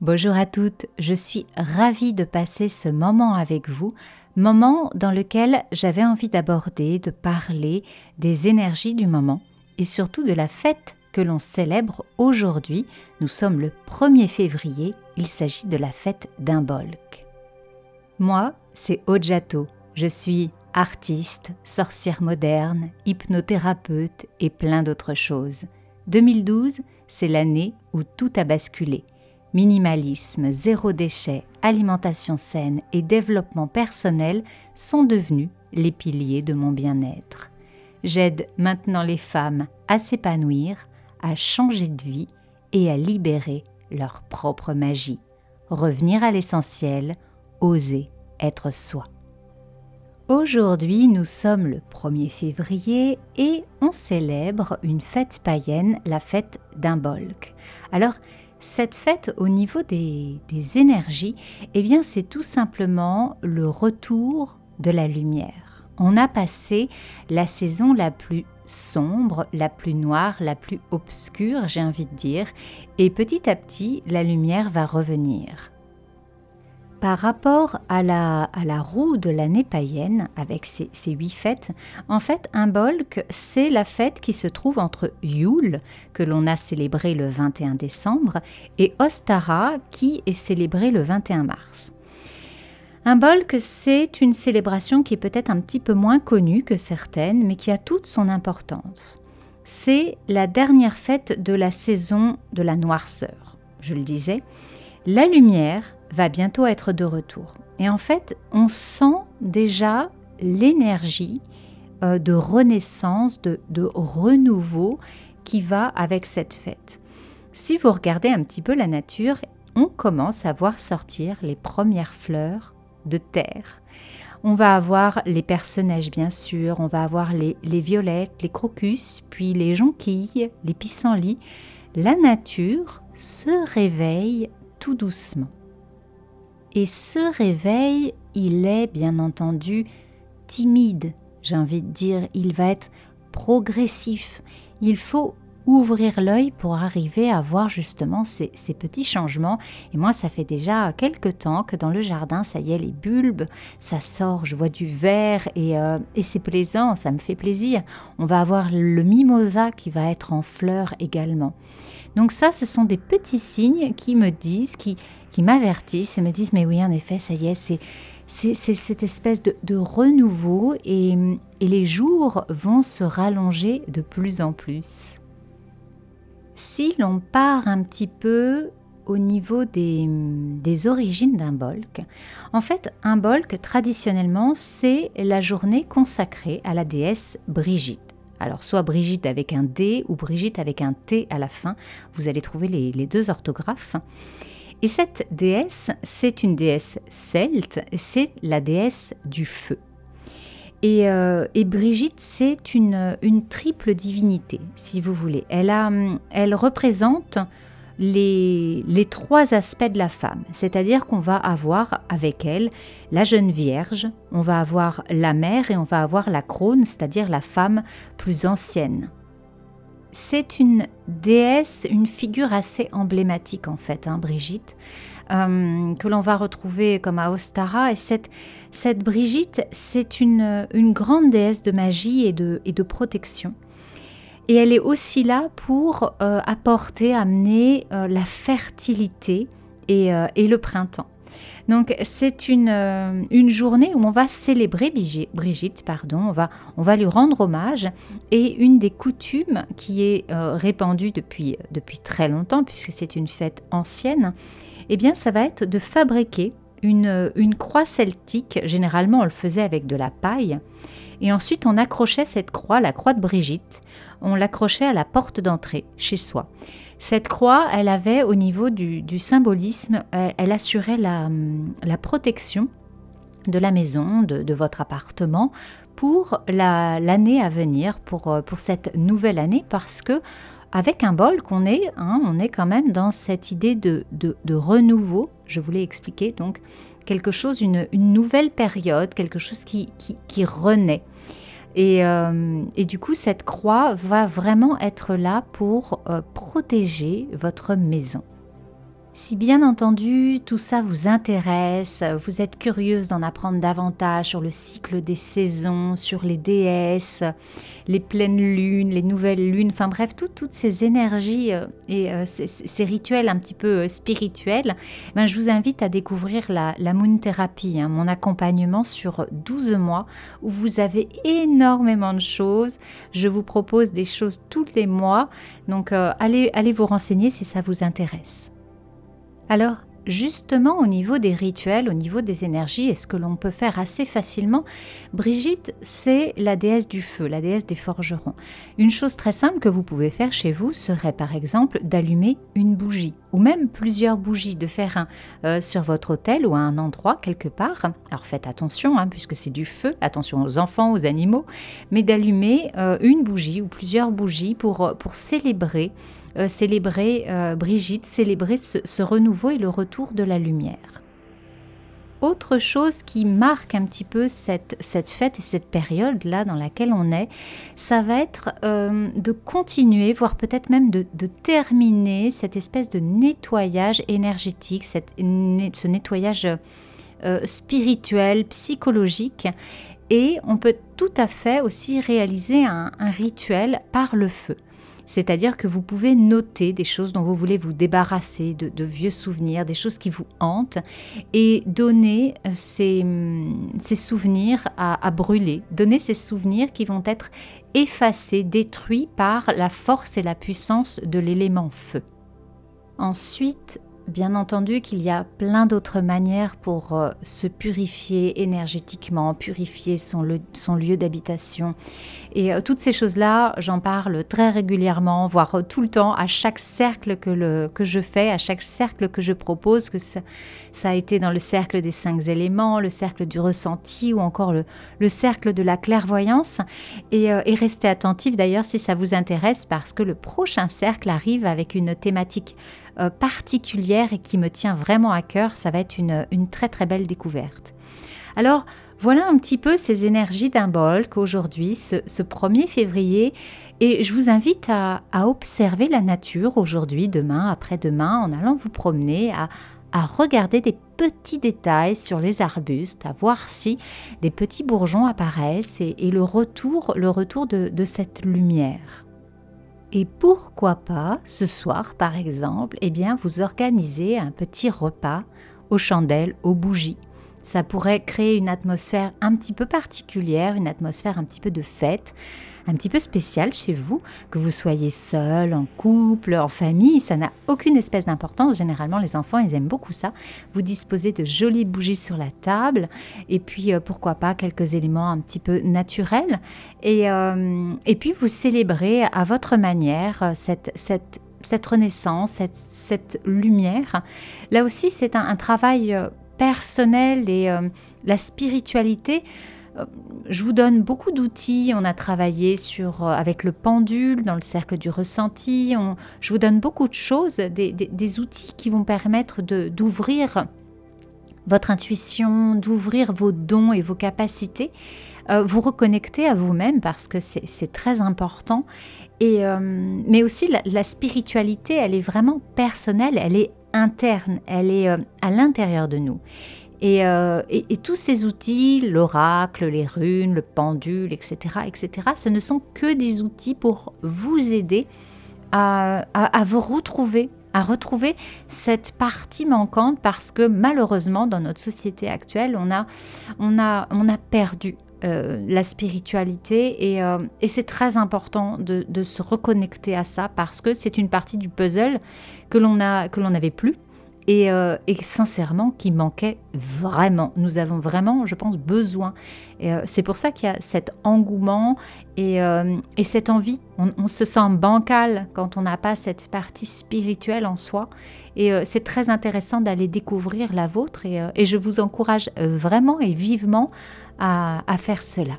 Bonjour à toutes, je suis ravie de passer ce moment avec vous, moment dans lequel j'avais envie d'aborder, de parler des énergies du moment et surtout de la fête que l'on célèbre aujourd'hui. Nous sommes le 1er février, il s'agit de la fête d'Imbolc. Moi, c'est Ojato, je suis artiste, sorcière moderne, hypnothérapeute et plein d'autres choses. 2012, c'est l'année où tout a basculé minimalisme, zéro déchet, alimentation saine et développement personnel sont devenus les piliers de mon bien-être. J'aide maintenant les femmes à s'épanouir, à changer de vie et à libérer leur propre magie. Revenir à l'essentiel, oser être soi. Aujourd'hui, nous sommes le 1er février et on célèbre une fête païenne, la fête d'Imbolc. Alors, cette fête au niveau des, énergies, eh bien c'est tout simplement le retour de la lumière. On a passé la saison la plus sombre, la plus noire, la plus obscure, j'ai envie de dire, et petit à petit, la lumière va revenir par rapport à la, roue de l'année païenne, avec ses, huit fêtes, en fait, un bolk, c'est la fête qui se trouve entre Yule, que l'on a célébré le 21 décembre, et Ostara, qui est célébré le 21 mars. Un bolk, c'est une célébration qui est peut-être un petit peu moins connue que certaines, mais qui a toute son importance. C'est la dernière fête de la saison de la noirceur. Je le disais, la lumière va bientôt être de retour. Et en fait, on sent déjà l'énergie euh, de renaissance, de, renouveau qui va avec cette fête. Si vous regardez un petit peu la nature, on commence à voir sortir les premières fleurs de terre. On va avoir les personnages bien sûr, on va avoir les, les violettes, les crocus, puis les jonquilles, les pissenlits. La nature se réveille tout doucement. Et ce réveil, il est bien entendu timide, j'ai envie de dire, il va être progressif. Il faut ouvrir l'œil pour arriver à voir justement ces, petits changements. Et moi, ça fait déjà quelques temps que dans le jardin, ça y est, les bulbes, ça sort, je vois du vert et, euh, et c'est plaisant, ça me fait plaisir. On va avoir le mimosa qui va être en fleurs également. Donc ça, ce sont des petits signes qui me disent, qui, qui m'avertissent et me disent, mais oui, en effet, ça y est, c'est c'est cette espèce de, renouveau et, et, les jours vont se rallonger de plus en plus. Si l'on part un petit peu au niveau des, des origines d'un bolk, en fait, un bolk, traditionnellement, c'est la journée consacrée à la déesse Brigitte. Alors, soit Brigitte avec un D ou Brigitte avec un T à la fin, vous allez trouver les, les deux orthographes. Et cette déesse, c'est une déesse celte, c'est la déesse du feu. Euh, et, Brigitte, c'est une, triple divinité, si vous voulez. Elle représente les, les, trois aspects de la femme, c'est-à-dire qu'on va avoir avec elle la jeune vierge, on va avoir la mère et on va avoir la crone, c'est-à-dire la femme plus ancienne. C'est une déesse, une figure assez emblématique en fait, hein, Brigitte. Euh, que l'on va retrouver comme à Ostara. Et cette, Brigitte, c'est une, grande déesse de magie et de, protection. Et elle est aussi là pour euh, apporter, amener euh, la fertilité et, le printemps. Donc c'est une, une, journée où on va célébrer Brigitte, pardon, on va, on va lui rendre hommage. Et une des coutumes qui est répandue depuis, depuis très longtemps, puisque c'est une fête ancienne, eh bien ça va être de fabriquer une, une croix celtique. Généralement, on le faisait avec de la paille. Et ensuite, on accrochait cette croix, la croix de Brigitte, on l'accrochait à la porte d'entrée chez soi. Cette croix, elle avait au niveau du, symbolisme, elle, assurait la, protection de la maison, de, votre appartement pour l'année à venir, pour, pour cette nouvelle année, parce que avec un bol qu'on est, hein, on est quand même dans cette idée de, renouveau, je voulais expliquer, donc quelque chose, une, nouvelle période, quelque chose qui renaît. Et, euh, et, du coup, cette croix va vraiment être là pour euh, protéger votre maison. Si bien entendu tout ça vous intéresse, vous êtes curieuse d'en apprendre davantage sur le cycle des saisons, sur les déesses, les pleines lunes, les nouvelles lunes, enfin bref, toutes ces énergies euh, et euh, ces, rituels un petit peu euh, spirituels, ben, je vous invite à découvrir la, Moon Therapy, hein, mon accompagnement sur 12 mois où vous avez énormément de choses. Je vous propose des choses tous les mois, donc allez, allez vous renseigner si ça vous intéresse. Alors, justement au niveau des rituels, au niveau des énergies, et ce que l'on peut faire assez facilement, Brigitte, c'est la déesse du feu, la déesse des forgerons. Une chose très simple que vous pouvez faire chez vous serait par exemple d'allumer une bougie, ou même plusieurs bougies, de faire un euh, sur votre hôtel ou à un endroit quelque part. Alors faites attention, hein, puisque c'est du feu, attention aux enfants, aux animaux, mais d'allumer euh, une bougie ou plusieurs bougies pour, pour célébrer euh, célébrer euh, Brigitte, célébrer ce, renouveau et le retour de la lumière. Autre chose qui marque un petit peu cette, cette fête et cette période-là dans laquelle on est, ça va être euh, de continuer, voire peut-être même de, terminer cette espèce de nettoyage énergétique, cette, ce nettoyage spirituel, psychologique. Et on peut tout à fait aussi réaliser un rituel par le feu. C'est-à-dire que vous pouvez noter des choses dont vous voulez vous débarrasser, de, vieux souvenirs, des choses qui vous hantent, et donner euh, ces, hum, ces souvenirs à, à brûler, donner ces souvenirs qui vont être effacés, détruits par la force et la puissance de l'élément feu. Ensuite, Bien entendu qu'il y a plein d'autres manières pour euh, se purifier énergétiquement, purifier son, lieu d'habitation. Et euh, toutes ces choses-là, j'en parle très régulièrement, voire tout le temps, à chaque cercle que, je fais, à chaque cercle que je propose, que ça, a été dans le cercle des cinq éléments, le cercle du ressenti ou encore le, cercle de la clairvoyance. Et, euh, et restez attentif d'ailleurs si ça vous intéresse parce que le prochain cercle arrive avec une thématique euh, particulière et qui me tient vraiment à cœur. Ça va être une, très très belle découverte. Alors, voilà un petit peu ces énergies d'un bol qu'aujourd'hui, ce, 1er février, et je vous invite à, observer la nature aujourd'hui, demain, après-demain, en allant vous promener, à, regarder des petits détails sur les arbustes, à voir si des petits bourgeons apparaissent et, le retour, le retour de cette lumière. Et pourquoi pas, ce soir par exemple, eh bien, vous organisez un petit repas aux chandelles, aux bougies. Ça pourrait créer une atmosphère un petit peu particulière, une atmosphère un petit peu de fête, un petit peu spécial chez vous, que vous soyez seul, en couple, en famille, ça n'a aucune espèce d'importance. Généralement, les enfants, ils aiment beaucoup ça. Vous disposez de jolies bougies sur la table et puis euh, pourquoi pas quelques éléments un petit peu naturels. Et, euh, puis vous célébrez à votre manière euh, cette, cette, cette renaissance, cette, cette lumière. Là aussi, c'est un, travail personnel et la spiritualité euh, je vous donne beaucoup d'outils. On a travaillé sur, euh, avec le pendule, dans le cercle du ressenti. je vous donne beaucoup de choses, des, outils qui vont permettre d'ouvrir votre intuition, d'ouvrir vos dons et vos capacités, euh, vous reconnecter à vous-même parce que c'est très important. Et, mais aussi la, spiritualité, elle est vraiment personnelle, elle est interne, elle est à l'intérieur de nous. Euh, et, tous ces outils, l'oracle, les runes, le pendule, etc., etc., ce ne sont que des outils pour vous aider à, vous retrouver, à retrouver cette partie manquante parce que malheureusement, dans notre société actuelle, on a, on a, on a perdu euh, la spiritualité et, euh, et c'est très important de, de, se reconnecter à ça parce que c'est une partie du puzzle que l'on n'avait plus euh, et, sincèrement qui manquait vraiment. Nous avons vraiment, je pense, besoin. Euh, c'est pour ça qu'il y a cet engouement et, euh, cette envie. On, se sent bancal quand on n'a pas cette partie spirituelle en soi. Et c'est très intéressant d'aller découvrir la vôtre et, je vous encourage vraiment et vivement à faire cela.